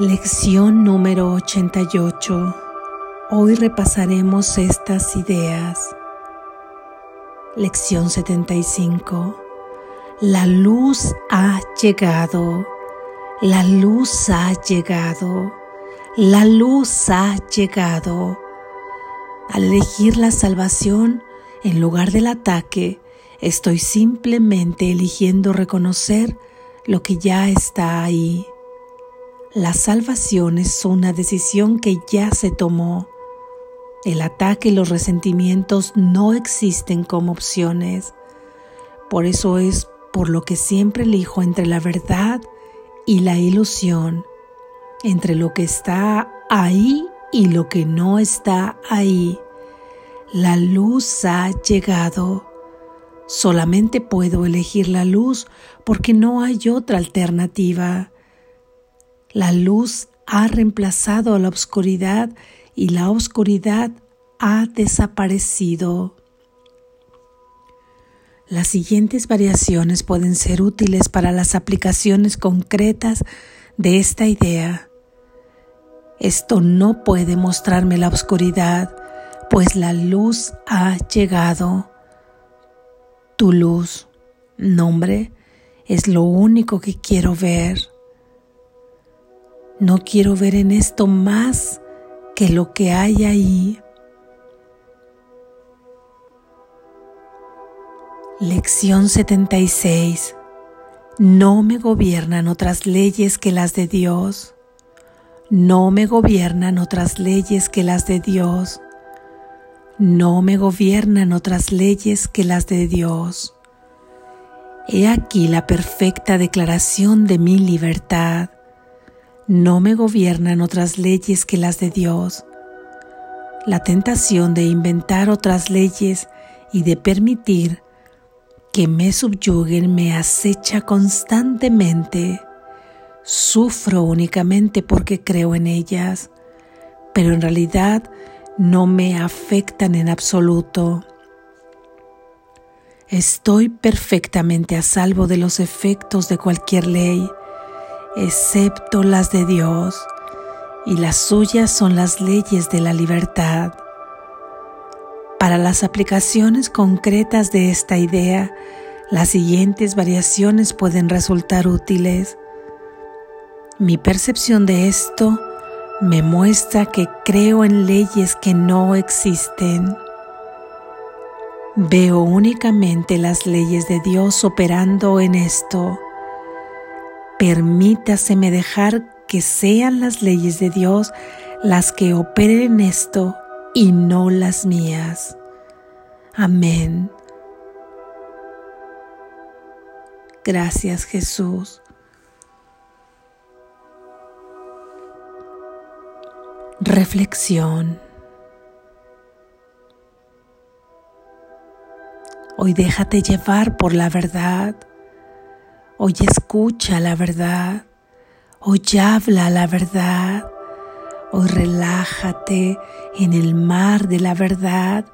Lección número 88. Hoy repasaremos estas ideas. Lección 75. La luz ha llegado. La luz ha llegado. La luz ha llegado. Al elegir la salvación en lugar del ataque, estoy simplemente eligiendo reconocer lo que ya está ahí. La salvación es una decisión que ya se tomó. El ataque y los resentimientos no existen como opciones. Por eso es por lo que siempre elijo entre la verdad y la ilusión, entre lo que está ahí y lo que no está ahí. La luz ha llegado. Solamente puedo elegir la luz porque no hay otra alternativa. La luz ha reemplazado a la oscuridad y la oscuridad ha desaparecido. Las siguientes variaciones pueden ser útiles para las aplicaciones concretas de esta idea. Esto no puede mostrarme la oscuridad, pues la luz ha llegado. Tu luz, nombre, es lo único que quiero ver. No quiero ver en esto más que lo que hay ahí. Lección 76. No me gobiernan otras leyes que las de Dios. No me gobiernan otras leyes que las de Dios. No me gobiernan otras leyes que las de Dios. He aquí la perfecta declaración de mi libertad. No me gobiernan otras leyes que las de Dios. La tentación de inventar otras leyes y de permitir que me subyuguen me acecha constantemente. Sufro únicamente porque creo en ellas, pero en realidad no me afectan en absoluto. Estoy perfectamente a salvo de los efectos de cualquier ley excepto las de Dios, y las suyas son las leyes de la libertad. Para las aplicaciones concretas de esta idea, las siguientes variaciones pueden resultar útiles. Mi percepción de esto me muestra que creo en leyes que no existen. Veo únicamente las leyes de Dios operando en esto Permítaseme dejar que sean las leyes de Dios las que operen en esto y no las mías. Amén. Gracias Jesús. Reflexión. Hoy déjate llevar por la verdad Hoy escucha la verdad. Hoy habla la verdad. Hoy relájate en el mar de la verdad.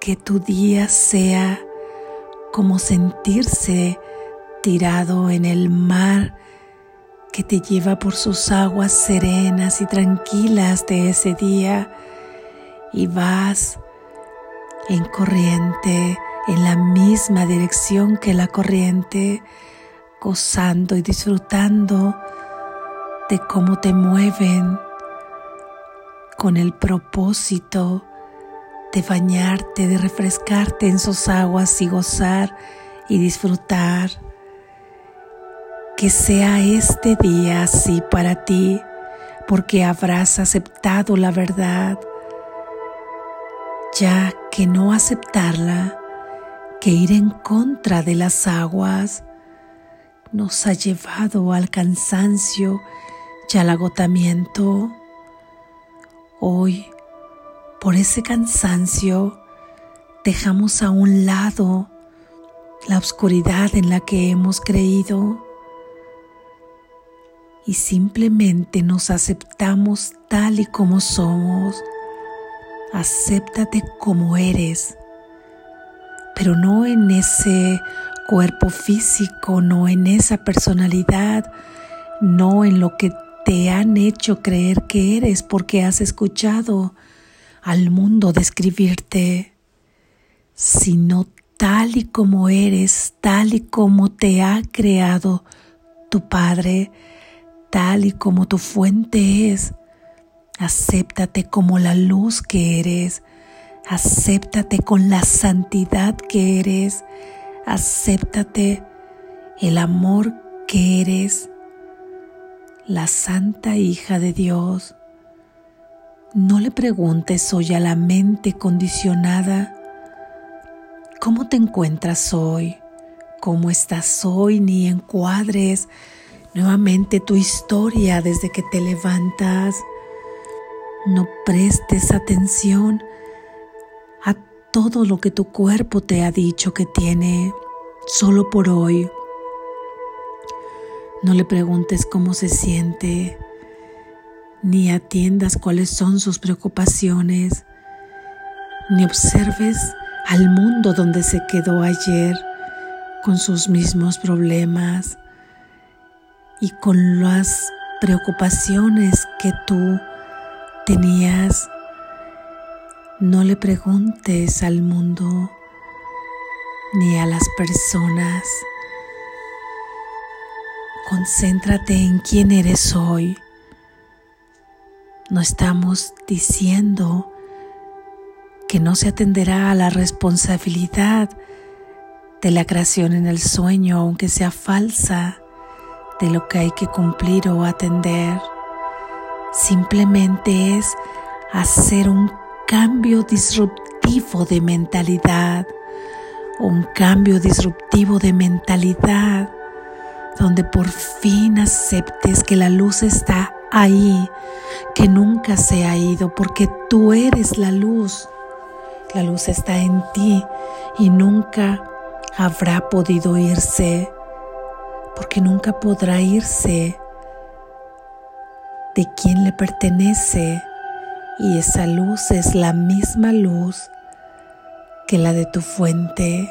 Que tu día sea como sentirse tirado en el mar que te lleva por sus aguas serenas y tranquilas de ese día y vas en corriente en la misma dirección que la corriente gozando y disfrutando de cómo te mueven con el propósito de bañarte, de refrescarte en sus aguas y gozar y disfrutar. Que sea este día así para ti, porque habrás aceptado la verdad, ya que no aceptarla, que ir en contra de las aguas, nos ha llevado al cansancio y al agotamiento. Hoy, por ese cansancio, dejamos a un lado la oscuridad en la que hemos creído y simplemente nos aceptamos tal y como somos. Acéptate como eres, pero no en ese cuerpo físico, no en esa personalidad, no en lo que te han hecho creer que eres porque has escuchado al mundo describirte, sino tal y como eres, tal y como te ha creado tu Padre, tal y como tu fuente es. Acéptate como la luz que eres, acéptate con la santidad que eres, acéptate el amor que eres, la santa hija de Dios. No le preguntes hoy a la mente condicionada, ¿cómo te encuentras hoy? ¿Cómo estás hoy? Ni encuadres nuevamente tu historia desde que te levantas. No prestes atención todo lo que tu cuerpo te ha dicho que tiene solo por hoy. No le preguntes cómo se siente ni atiendas cuáles son sus preocupaciones, ni observes al mundo donde se quedó ayer con sus mismos problemas y con las preocupaciones que tú tenías. No le preguntes al mundo ni a las personas. Concéntrate en quién eres hoy no estamos diciendo que no se atenderá a la responsabilidad de la creación en el sueño, aunque sea falsa, de lo que hay que cumplir o atender. Simplemente es hacer un cambio disruptivo de mentalidad, un cambio disruptivo de mentalidad, donde por fin aceptes que la luz está ahí, que nunca se ha ido, porque tú eres la luz. La luz está en ti y nunca habrá podido irse, porque nunca podrá irse de quien le pertenece. Y esa luz es la misma luz que la de tu fuente.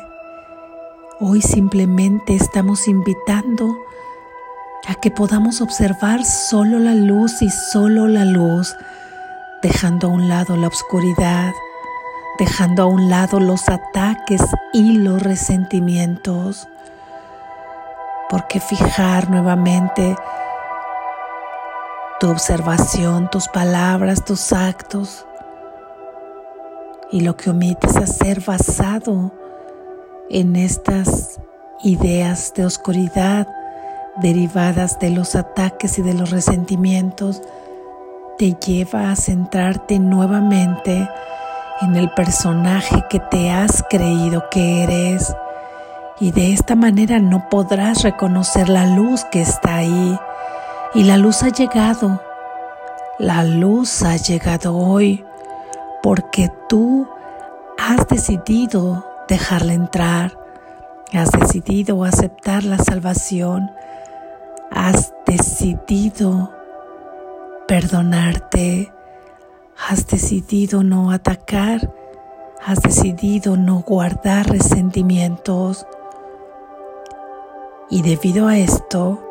Hoy simplemente estamos invitando a que podamos observar solo la luz y solo la luz, dejando a un lado la oscuridad, dejando a un lado los ataques y los resentimientos. Porque fijar nuevamente tu observación, tus palabras, tus actos. Y lo que omites hacer basado en estas ideas de oscuridad derivadas de los ataques y de los resentimientos te lleva a centrarte nuevamente en el personaje que te has creído que eres. Y de esta manera no podrás reconocer la luz que está ahí y la luz ha llegado. La luz ha llegado hoy porque tú has decidido dejarla entrar, has decidido aceptar la salvación, has decidido perdonarte, has decidido no atacar, has decidido no guardar resentimientos. Y debido a esto,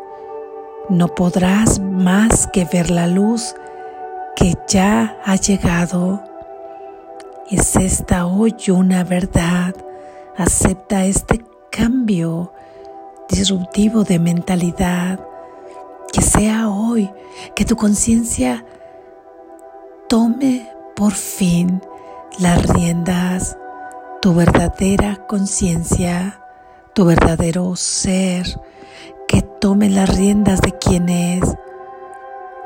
no podrás más que ver la luz que ya ha llegado. Es esta hoy una verdad. Acepta este cambio disruptivo de mentalidad que sea hoy que tu conciencia tome por fin las riendas, tu verdadera conciencia, tu verdadero ser, tome las riendas de quien es,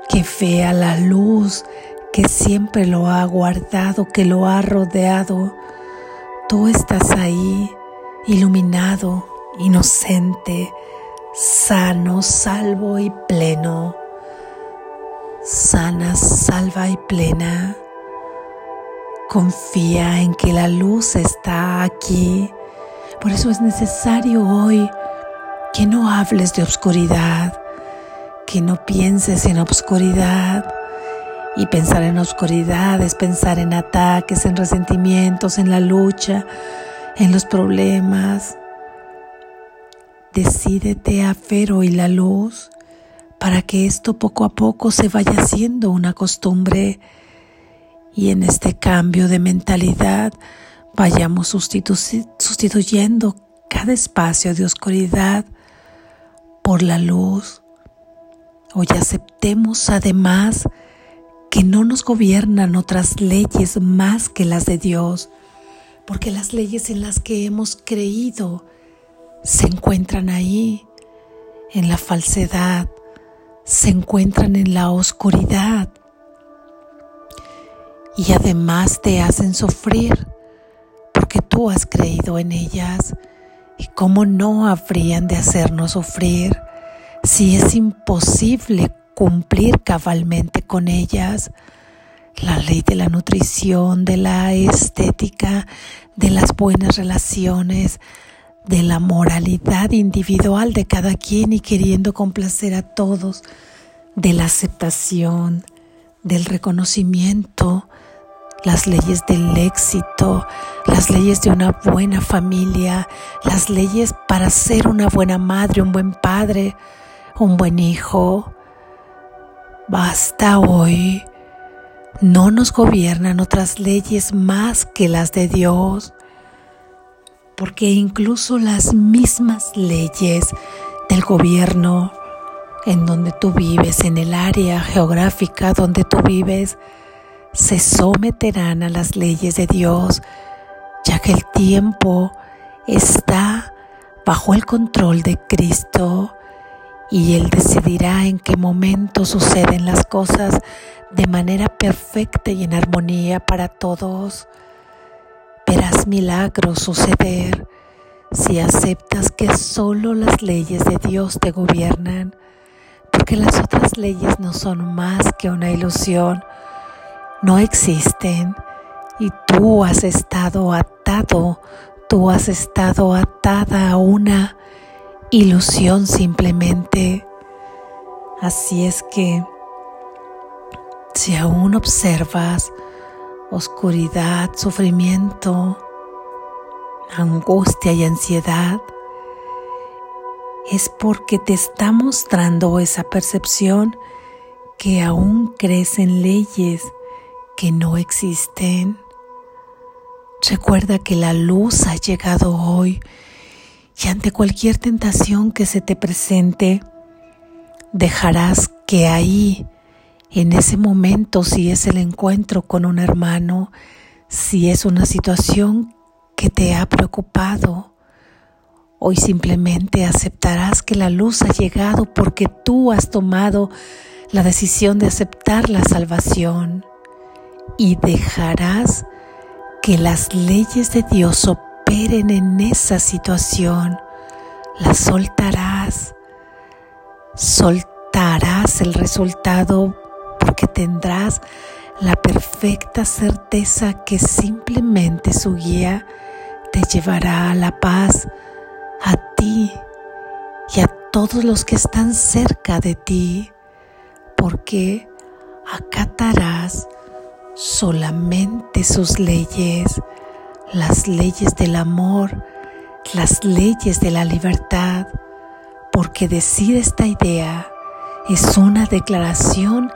que vea la luz que siempre lo ha guardado, que lo ha rodeado. Tú estás ahí, iluminado, inocente, sano, salvo y pleno, sana, salva y plena. Confía en que la luz está aquí. Por eso es necesario hoy que no hables de obscuridad, que no pienses en obscuridad. Y pensar en obscuridad es pensar en ataques, en resentimientos, en la lucha, en los problemas. Decídete a ver hoy la luz para que esto poco a poco se vaya haciendo una costumbre y en este cambio de mentalidad vayamos sustituyendo cada espacio de oscuridad por la luz. Hoy aceptemos además que no nos gobiernan otras leyes más que las de Dios, porque las leyes en las que hemos creído se encuentran ahí, en la falsedad, se encuentran en la oscuridad y además te hacen sufrir porque tú has creído en ellas y cómo no habrían de hacernos sufrir si es imposible cumplir cabalmente con ellas. La ley de la nutrición, de la estética, de las buenas relaciones, de la moralidad individual de cada quien y queriendo complacer a todos, de la aceptación, del reconocimiento, las leyes del éxito, las leyes de una buena familia, las leyes para ser una buena madre, un buen padre, un buen hijo. Basta hoy. No nos gobiernan otras leyes más que las de Dios, porque incluso las mismas leyes del gobierno en donde tú vives, en el área geográfica donde tú vives, se someterán a las leyes de Dios, ya que el tiempo está bajo el control de Cristo y Él decidirá en qué momento suceden las cosas de manera perfecta y en armonía para todos. Verás milagros suceder si aceptas que solo las leyes de Dios te gobiernan, porque las otras leyes no son más que una ilusión no existen y tú has estado atado, tú has estado atada a una ilusión simplemente. Así es que si aún observas oscuridad, sufrimiento, angustia y ansiedad, es porque te está mostrando esa percepción que aún crees en leyes que no existen. Recuerda que la luz ha llegado hoy y ante cualquier tentación que se te presente, dejarás que ahí, en ese momento, si es el encuentro con un hermano, si es una situación que te ha preocupado, hoy simplemente aceptarás que la luz ha llegado porque tú has tomado la decisión de aceptar la salvación y dejarás que las leyes de Dios operen en esa situación. Las soltarás. Soltarás el resultado porque tendrás la perfecta certeza que simplemente su guía te llevará a la paz, a ti y a todos los que están cerca de ti, porque acatarás solamente sus leyes, las leyes del amor, las leyes de la libertad, porque decir esta idea es una declaración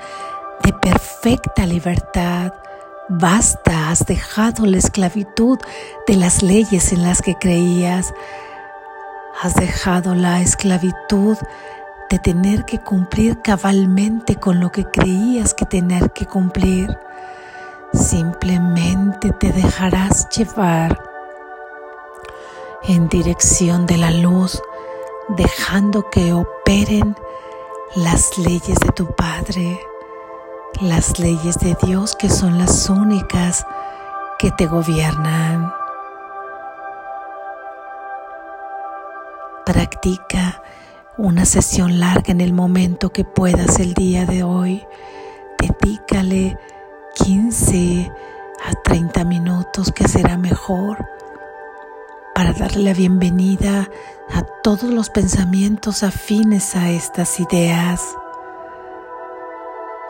de perfecta libertad. Basta, has dejado la esclavitud de las leyes en las que creías. Has dejado la esclavitud de tener que cumplir cabalmente con lo que creías que tener que cumplir. Simplemente te dejarás llevar en dirección de la luz, dejando que operen las leyes de tu Padre, las leyes de Dios que son las únicas que te gobiernan. Practica una sesión larga en el momento que puedas el día de hoy. Dedícale 15 a 30 minutos que será mejor para darle la bienvenida a todos los pensamientos afines a estas ideas.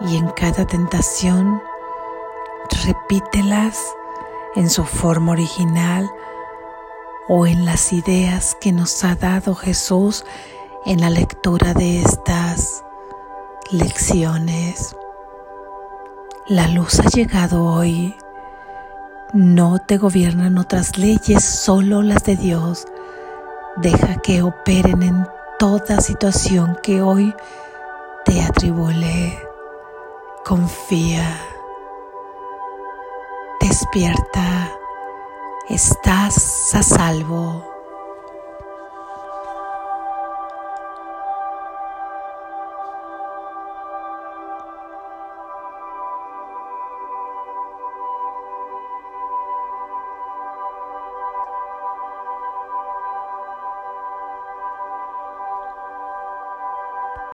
Y en cada tentación, repítelas en su forma original o en las ideas que nos ha dado Jesús en la lectura de estas. lecciones. La luz ha llegado hoy. No te gobiernan otras leyes, solo las de Dios. Deja que operen en toda situación que hoy te atribule. Confía. Despierta. Estás a salvo.